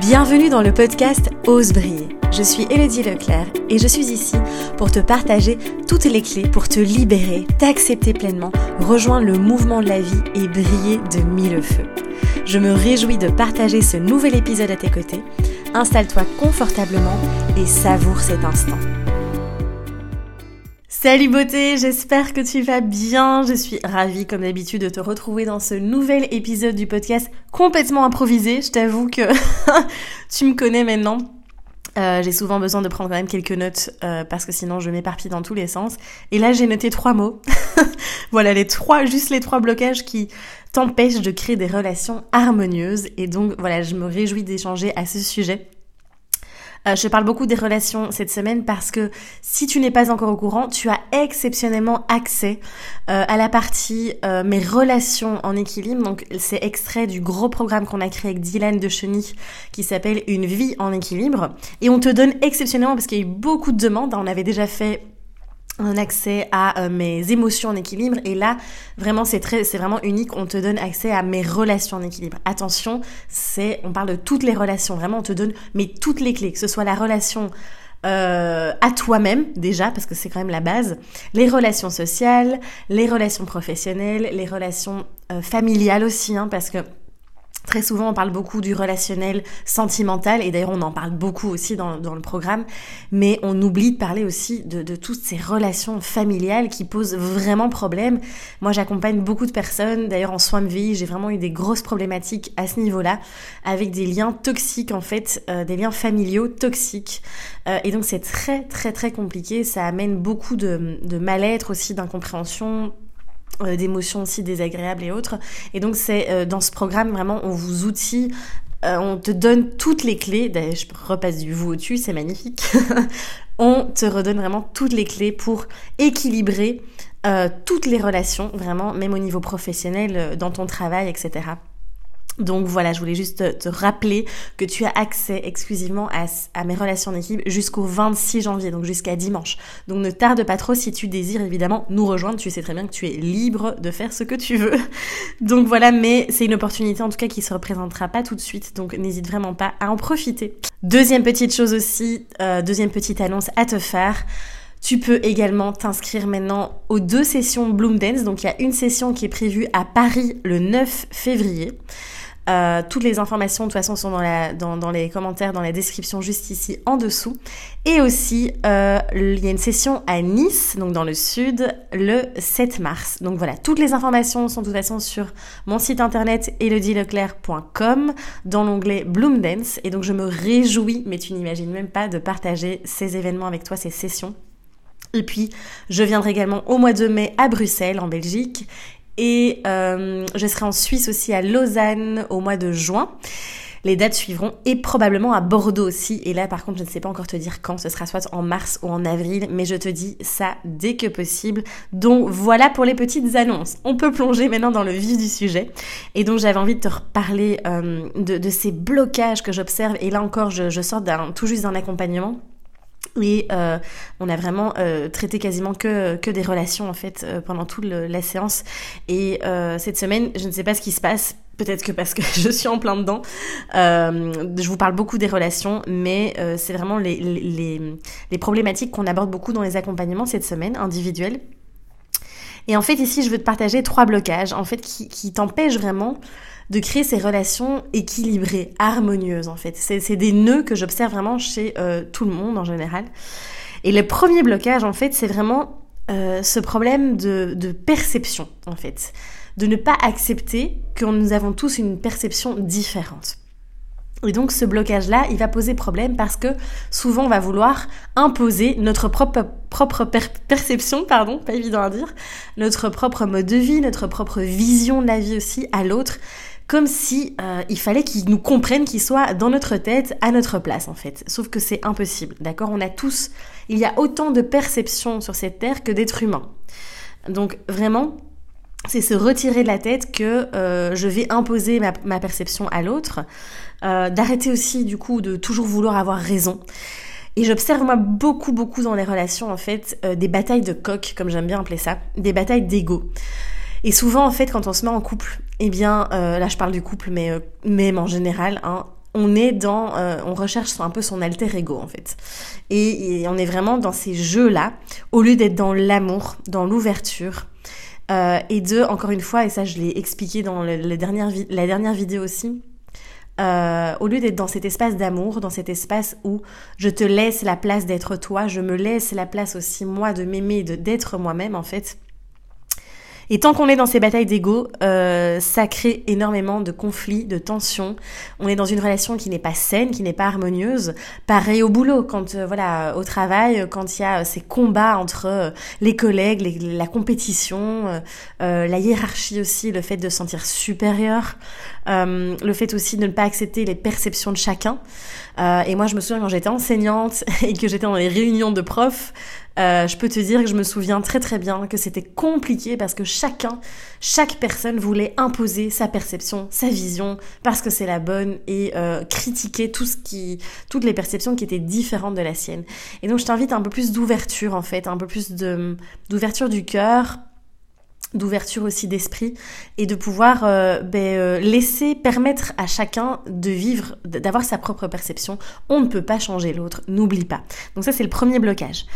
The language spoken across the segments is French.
Bienvenue dans le podcast Ose briller. Je suis Elodie Leclerc et je suis ici pour te partager toutes les clés pour te libérer, t'accepter pleinement, rejoindre le mouvement de la vie et briller de mille feux. Je me réjouis de partager ce nouvel épisode à tes côtés. Installe-toi confortablement et savoure cet instant. Salut beauté, j'espère que tu vas bien. Je suis ravie comme d'habitude de te retrouver dans ce nouvel épisode du podcast complètement improvisé. Je t'avoue que tu me connais maintenant. Euh, j'ai souvent besoin de prendre quand même quelques notes euh, parce que sinon je m'éparpille dans tous les sens. Et là j'ai noté trois mots. voilà les trois, juste les trois blocages qui t'empêchent de créer des relations harmonieuses. Et donc voilà, je me réjouis d'échanger à ce sujet. Euh, je parle beaucoup des relations cette semaine parce que si tu n'es pas encore au courant, tu as exceptionnellement accès euh, à la partie euh, mes relations en équilibre. Donc c'est extrait du gros programme qu'on a créé avec Dylan de Chenille qui s'appelle Une vie en équilibre. Et on te donne exceptionnellement parce qu'il y a eu beaucoup de demandes. On avait déjà fait un accès à euh, mes émotions en équilibre. Et là vraiment c'est très c'est vraiment unique. On te donne accès à mes relations en équilibre. Attention c'est on parle de toutes les relations. Vraiment on te donne mais toutes les clés. Que ce soit la relation euh, à toi-même déjà parce que c'est quand même la base. Les relations sociales les relations professionnelles les relations euh, familiales aussi hein, parce que Très souvent, on parle beaucoup du relationnel sentimental, et d'ailleurs, on en parle beaucoup aussi dans, le programme, mais on oublie de parler aussi de, toutes ces relations familiales qui posent vraiment problème. Moi, j'accompagne beaucoup de personnes, d'ailleurs, en soins de vie, j'ai vraiment eu des grosses problématiques à ce niveau-là, avec des liens toxiques, en fait, euh, des liens familiaux toxiques. Euh, et donc, c'est très, très, très compliqué. Ça amène beaucoup de, de mal-être aussi, d'incompréhension, d'émotions aussi désagréables et autres. Et donc c'est euh, dans ce programme vraiment on vous outille euh, on te donne toutes les clés, d'ailleurs je repasse du vous au-dessus, c'est magnifique. on te redonne vraiment toutes les clés pour équilibrer toutes les relations, vraiment, même au niveau professionnel, dans ton travail, etc. Donc voilà, je voulais juste te, rappeler que tu as accès exclusivement à, mes relations d'équipe jusqu'au 26 janvier, donc jusqu'à dimanche. Donc ne tarde pas trop si tu désires évidemment nous rejoindre. Tu sais très bien que tu es libre de faire ce que tu veux. Donc voilà, mais c'est une opportunité en tout cas qui se représentera pas tout de suite, donc n'hésite vraiment pas à en profiter. Deuxième petite chose aussi, euh, deuxième petite annonce à te faire. Tu peux également t'inscrire maintenant aux deux sessions Bloom Dance. Donc il y a une session qui est prévue à Paris le 9 février. Euh, toutes les informations de toute façon sont dans, les commentaires, dans la description juste ici en dessous. Et aussi, euh, il y a une session à Nice, donc dans le sud, le 7 mars. Donc voilà, toutes les informations sont de toute façon sur mon site internet elodieleclerc.com dans l'onglet Bloom Dance. Et donc je me réjouis, mais tu n'imagines même pas, de partager ces événements avec toi, ces sessions. Et puis, je viendrai également au mois de mai à Bruxelles, en Belgique. Et euh, je serai en Suisse aussi à Lausanne au mois de juin. Les dates suivront et probablement à Bordeaux aussi. Et là, par contre, je ne sais pas encore te dire quand. Ce sera soit en mars ou en avril, mais je te dis ça dès que possible. Donc voilà pour les petites annonces. On peut plonger maintenant dans le vif du sujet. Et donc j'avais envie de te reparler euh, de, ces blocages que j'observe. Et là encore, je, je sors tout juste d'un accompagnement et euh, on a vraiment euh, traité quasiment que, que des relations en fait euh, pendant toute la séance. Et euh, cette semaine, je ne sais pas ce qui se passe. Peut-être que parce que je suis en plein dedans. je vous parle beaucoup des relations, mais c'est vraiment les, les, les problématiques qu'on aborde beaucoup dans les accompagnements cette semaine, individuels. Et en fait, ici, je veux te partager trois blocages, en fait, qui, qui t'empêchent vraiment de créer ces relations équilibrées, harmonieuses en fait. C'est des nœuds que j'observe vraiment chez euh, tout le monde en général. Et le premier blocage en fait, c'est vraiment euh, ce problème de, de perception en fait. De ne pas accepter que nous avons tous une perception différente. Et donc ce blocage-là, il va poser problème parce que souvent on va vouloir imposer notre propre, propre perception, pardon, pas évident à dire, notre propre mode de vie, notre propre vision de la vie aussi à l'autre comme si euh, il fallait qu'il nous comprenne, qu'il soit dans notre tête, à notre place en fait. Sauf que c'est impossible, d'accord? On a tous, il y a autant de perceptions sur cette terre que d'êtres humains. Donc vraiment, c'est se retirer de la tête que euh, je vais imposer ma, perception à l'autre, euh, d'arrêter aussi du coup de toujours vouloir avoir raison. Et j'observe moi beaucoup beaucoup dans les relations en fait euh, des batailles de coq, comme j'aime bien appeler ça, des batailles d'ego. Et souvent, en fait, quand on se met en couple, eh bien, là je parle du couple, mais même en général, hein, on est dans, on recherche un peu son alter ego en fait. Et, on est vraiment dans ces jeux-là, au lieu d'être dans l'amour, dans l'ouverture. Euh, et de, encore une fois, et ça je l'ai expliqué dans la dernière vidéo aussi, euh, au lieu d'être dans cet espace d'amour, dans cet espace où je te laisse la place d'être toi, je me laisse la place aussi moi de m'aimer, d'être moi-même en fait, et tant qu'on est dans ces batailles d'ego, euh, ça crée énormément de conflits, de tensions. On est dans une relation qui n'est pas saine, qui n'est pas harmonieuse. Pareil au boulot, quand euh, voilà, au travail, quand il y a euh, ces combats entre euh, les collègues, la compétition, la hiérarchie aussi, le fait de se sentir supérieur, le fait aussi de ne pas accepter les perceptions de chacun. et moi, je me souviens quand j'étais enseignante et que j'étais dans les réunions de profs, euh, je peux te dire que je me souviens très très bien que c'était compliqué parce que chacun, chaque personne voulait imposer sa perception, sa vision, parce que c'est la bonne et euh, critiquer tout ce qui, toutes les perceptions qui étaient différentes de la sienne. Et donc je t'invite un peu plus d'ouverture en fait, un peu plus d'ouverture du cœur, d'ouverture aussi d'esprit et de pouvoir euh, ben, laisser permettre à chacun de vivre, d'avoir sa propre perception. On ne peut pas changer l'autre, n'oublie pas. Donc ça c'est le premier blocage.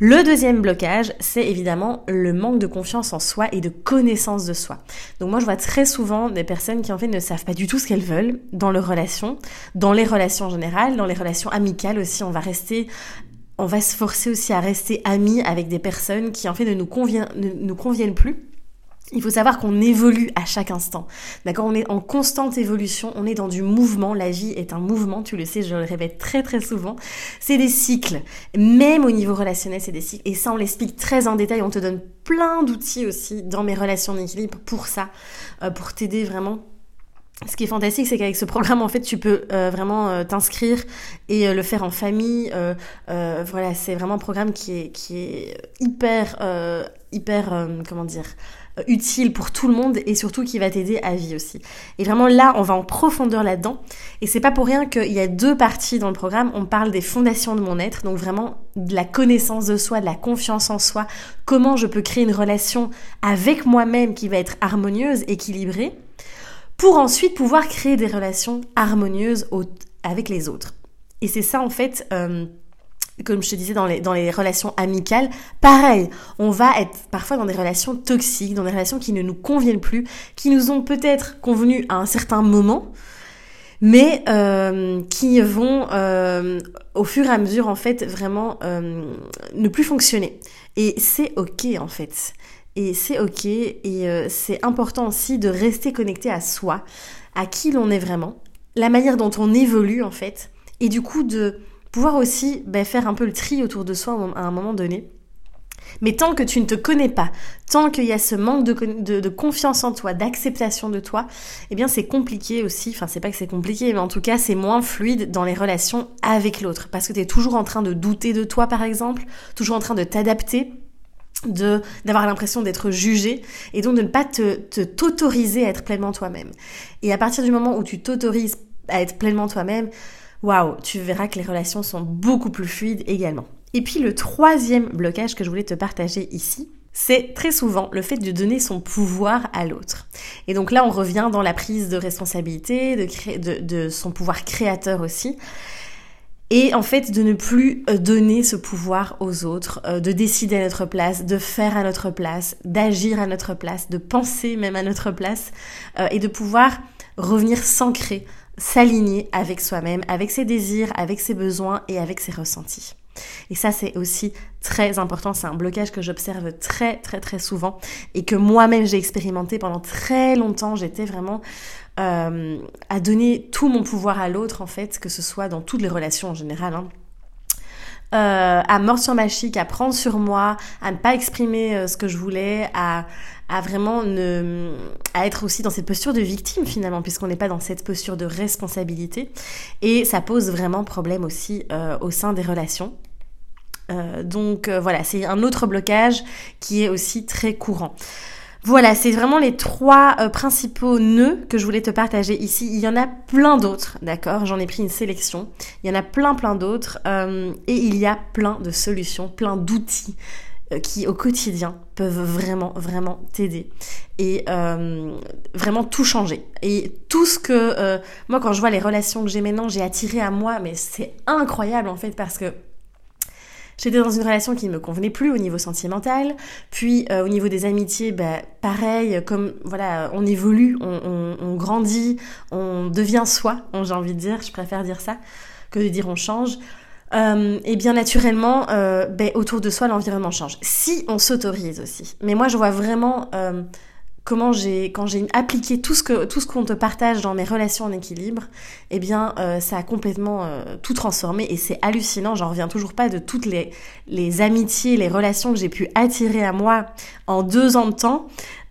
Le deuxième blocage, c'est évidemment le manque de confiance en soi et de connaissance de soi. Donc moi, je vois très souvent des personnes qui en fait ne savent pas du tout ce qu'elles veulent dans leurs relations, dans les relations en général, dans les relations amicales aussi. On va rester on va se forcer aussi à rester amis avec des personnes qui en fait ne nous, ne nous conviennent plus il faut savoir qu'on évolue à chaque instant. D'accord On est en constante évolution, on est dans du mouvement. La vie est un mouvement, tu le sais, je le répète très très souvent. C'est des cycles. Même au niveau relationnel, c'est des cycles. Et ça, on l'explique très en détail. On te donne plein d'outils aussi dans mes relations d'équilibre pour ça, euh, pour t'aider vraiment ce qui est fantastique, c'est qu'avec ce programme, en fait, tu peux euh, vraiment euh, t'inscrire et le faire en famille. voilà, c'est vraiment un programme qui est, qui est hyper, hyper, comment dire, utile pour tout le monde et surtout qui va t'aider à vie aussi. Et vraiment là, on va en profondeur là-dedans. Et c'est pas pour rien qu'il y a deux parties dans le programme. On parle des fondations de mon être, donc vraiment de la connaissance de soi, de la confiance en soi, comment je peux créer une relation avec moi-même qui va être harmonieuse, équilibrée, pour ensuite pouvoir créer des relations harmonieuses avec les autres. Et c'est ça en fait. Euh, comme je te disais dans les, dans les relations amicales, pareil, on va être parfois dans des relations toxiques, dans des relations qui ne nous conviennent plus, qui nous ont peut-être convenu à un certain moment, mais euh, qui vont euh, au fur et à mesure en fait vraiment euh, ne plus fonctionner. Et c'est ok en fait. Et c'est ok et c'est important aussi de rester connecté à soi, à qui l'on est vraiment, la manière dont on évolue en fait, et du coup de pouvoir aussi ben, faire un peu le tri autour de soi à un moment donné. Mais tant que tu ne te connais pas, tant qu'il y a ce manque de, confiance en toi, d'acceptation de toi, eh bien c'est compliqué aussi, enfin c'est pas que c'est compliqué, mais en tout cas c'est moins fluide dans les relations avec l'autre. Parce que tu es toujours en train de douter de toi par exemple, toujours en train de t'adapter, de d'avoir l'impression d'être jugé et donc de ne pas te t'autoriser à être pleinement toi-même. Et à partir du moment où tu t'autorises à être pleinement toi-même, waouh, tu verras que les relations sont beaucoup plus fluides également. Et puis le troisième blocage que je voulais te partager ici, c'est très souvent le fait de donner son pouvoir à l'autre. Et donc là, on revient dans la prise de responsabilité, de, son pouvoir créateur aussi. Et en fait, de ne plus euh, donner ce pouvoir aux autres, euh, de décider à notre place, de faire à notre place, d'agir à notre place, de penser même à notre place, euh, et de pouvoir revenir s'ancrer s'aligner avec soi-même, avec ses désirs, avec ses besoins et avec ses ressentis. Et ça, c'est aussi très important. C'est un blocage que j'observe très, très, très souvent et que moi-même j'ai expérimenté pendant très longtemps. J'étais vraiment euh, à donner tout mon pouvoir à l'autre, en fait, que ce soit dans toutes les relations en général. Hein. Euh, à mort sur ma chic, à prendre sur moi, à ne pas exprimer euh, ce que je voulais, à, à vraiment ne, à être aussi dans cette posture de victime finalement, puisqu'on n'est pas dans cette posture de responsabilité. Et ça pose vraiment problème aussi euh, au sein des relations. donc voilà, c'est un autre blocage qui est aussi très courant. Voilà, c'est vraiment les trois euh, principaux nœuds que je voulais te partager ici. Il y en a plein d'autres, d'accord? J'en ai pris une sélection. Il y en a plein, plein d'autres. Euh, et il y a plein de solutions, plein d'outils euh, qui au quotidien peuvent vraiment, vraiment t'aider et vraiment tout changer. Et tout ce que, moi quand je vois les relations que j'ai maintenant, j'ai attiré à moi, mais c'est incroyable en fait parce que J'étais dans une relation qui ne me convenait plus au niveau sentimental, puis au niveau des amitiés, bah, pareil, comme voilà, on évolue, on, on grandit, on devient soi, j'ai envie de dire, je préfère dire ça que de dire on change. Euh, et bien naturellement, euh, ben, autour de soi, l'environnement change. Si on s'autorise aussi. Mais moi, je vois vraiment euh, comment j'ai, quand j'ai appliqué tout ce que tout ce qu'on te partage dans mes relations en équilibre, eh bien, ça a complètement tout transformé et c'est hallucinant. J'en reviens toujours pas de toutes les les amitiés, les relations que j'ai pu attirer à moi en deux ans de temps.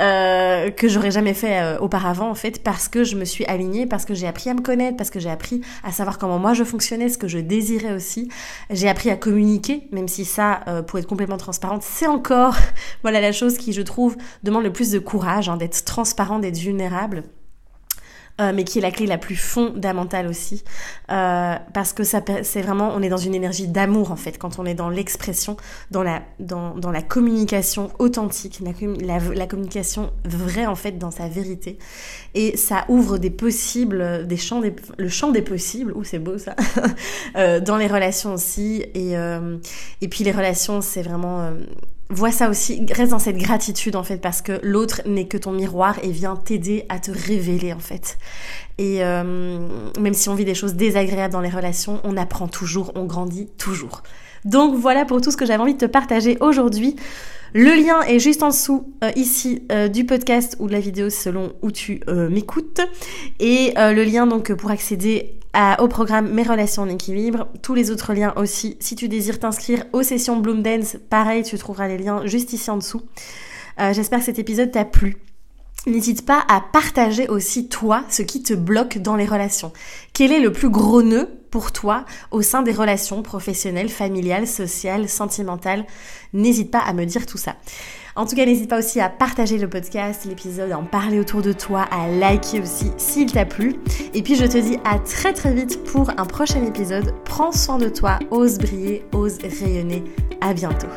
Euh, que j'aurais jamais fait euh, auparavant en fait parce que je me suis alignée, parce que j'ai appris à me connaître, parce que j'ai appris à savoir comment moi je fonctionnais, ce que je désirais aussi. J'ai appris à communiquer, même si ça, euh, pour être complètement transparente, c'est encore voilà la chose qui je trouve demande le plus de courage, hein, d'être transparent, d'être vulnérable. Euh, mais qui est la clé la plus fondamentale aussi, euh, parce que ça, c'est vraiment, on est dans une énergie d'amour en fait, quand on est dans l'expression, dans la, dans, dans la communication authentique, la, la, communication vraie en fait dans sa vérité, et ça ouvre des possibles, des champs, des, le champ des possibles, ou c'est beau ça, euh, dans les relations aussi, et et puis les relations, c'est vraiment vois ça aussi, reste dans cette gratitude en fait, parce que l'autre n'est que ton miroir et vient t'aider à te révéler en fait. Et euh, même si on vit des choses désagréables dans les relations, on apprend toujours, on grandit toujours. Donc voilà pour tout ce que j'avais envie de te partager aujourd'hui. Le lien est juste en dessous euh, ici euh, du podcast ou de la vidéo selon où tu m'écoutes. Et le lien donc pour accéder au programme Mes relations en équilibre. Tous les autres liens aussi. Si tu désires t'inscrire aux sessions Bloom Dance, pareil, tu trouveras les liens juste ici en dessous. Euh, j'espère que cet épisode t'a plu. N'hésite pas à partager aussi toi ce qui te bloque dans les relations. Quel est le plus gros nœud pour toi au sein des relations professionnelles, familiales, sociales, sentimentales N'hésite pas à me dire tout ça. En tout cas, n'hésite pas aussi à partager le podcast, l'épisode, à en parler autour de toi, à liker aussi s'il t'a plu. Et puis je te dis à très très vite pour un prochain épisode. Prends soin de toi, ose briller, ose rayonner. À bientôt.